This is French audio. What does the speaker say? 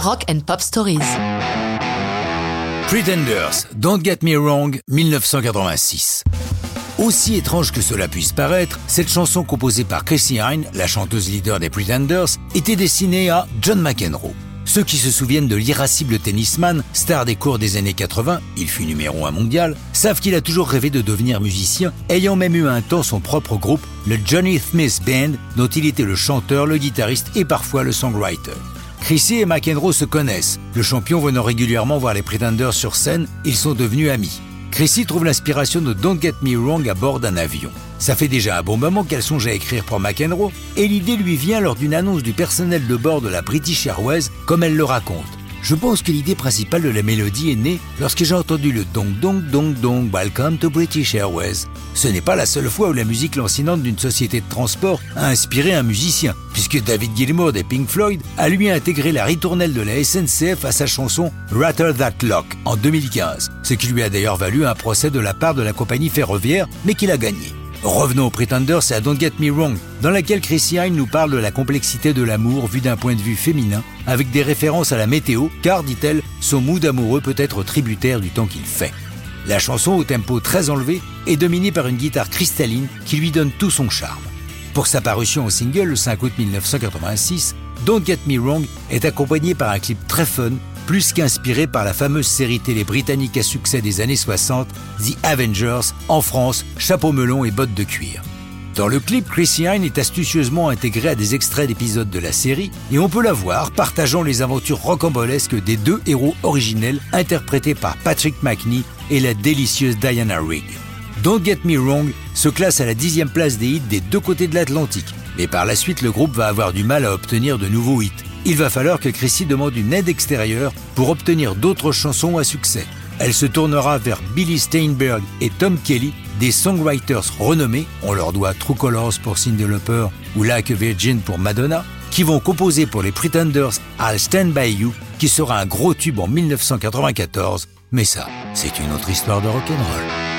Rock and Pop Stories. Pretenders, Don't Get Me Wrong, 1986. Aussi étrange que cela puisse paraître, cette chanson composée par Chrissy Hine, la chanteuse leader des Pretenders, était destinée à John McEnroe. Ceux qui se souviennent de l'irascible tennisman, star des cours des années 80, il fut numéro un mondial, savent qu'il a toujours rêvé de devenir musicien, ayant même eu un temps son propre groupe, le Johnny Smith Band, dont il était le chanteur, le guitariste et parfois le songwriter. Chrissy et McEnroe se connaissent. Le champion venant régulièrement voir les Pretenders sur scène, ils sont devenus amis. Chrissy trouve l'inspiration de Don't Get Me Wrong à bord d'un avion. Ça fait déjà un bon moment qu'elle songe à écrire pour McEnroe, et l'idée lui vient lors d'une annonce du personnel de bord de la British Airways, comme elle le raconte. Je pense que l'idée principale de la mélodie est née lorsque j'ai entendu le dong dong dong dong Welcome to British Airways. Ce n'est pas la seule fois où la musique lancinante d'une société de transport a inspiré un musicien, puisque David Gilmour des Pink Floyd a lui intégré la ritournelle de la SNCF à sa chanson Rattle That Lock en 2015, ce qui lui a d'ailleurs valu un procès de la part de la compagnie ferroviaire, mais qu'il a gagné. Revenons aux Pretenders et à Don't Get Me Wrong, dans laquelle Chrissy Hine nous parle de la complexité de l'amour vu d'un point de vue féminin, avec des références à la météo, car, dit-elle, son mood amoureux peut être tributaire du temps qu'il fait. La chanson, au tempo très enlevé, est dominée par une guitare cristalline qui lui donne tout son charme. Pour sa parution au single le 5 août 1986, Don't Get Me Wrong est accompagné par un clip très fun plus qu'inspiré par la fameuse série télé britannique à succès des années 60, The Avengers, en France, chapeau melon et bottes de cuir. Dans le clip, Chrissy Hine est astucieusement intégrée à des extraits d'épisodes de la série et on peut la voir partageant les aventures rocambolesques des deux héros originels interprétés par Patrick McNee et la délicieuse Diana Rigg. Don't Get Me Wrong se classe à la dixième place des hits des deux côtés de l'Atlantique, mais par la suite le groupe va avoir du mal à obtenir de nouveaux hits il va falloir que Chrissy demande une aide extérieure pour obtenir d'autres chansons à succès. Elle se tournera vers Billy Steinberg et Tom Kelly, des songwriters renommés, on leur doit True Colors pour Cyndi Lauper ou Like a Virgin pour Madonna, qui vont composer pour les Pretenders I'll Stand By You, qui sera un gros tube en 1994, mais ça, c'est une autre histoire de rock'n'roll.